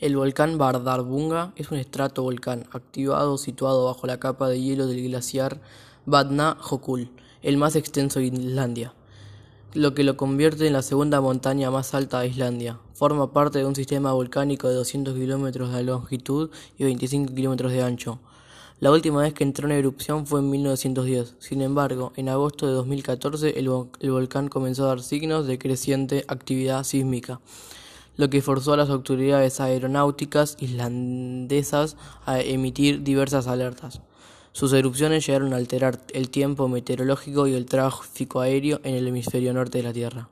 El volcán Bardarbunga es un estratovolcán activado situado bajo la capa de hielo del glaciar Vatnajökull, el más extenso de Islandia, lo que lo convierte en la segunda montaña más alta de Islandia. Forma parte de un sistema volcánico de 200 kilómetros de longitud y 25 kilómetros de ancho. La última vez que entró en erupción fue en 1910. Sin embargo, en agosto de 2014 el, el volcán comenzó a dar signos de creciente actividad sísmica lo que forzó a las autoridades aeronáuticas islandesas a emitir diversas alertas. Sus erupciones llegaron a alterar el tiempo meteorológico y el tráfico aéreo en el hemisferio norte de la Tierra.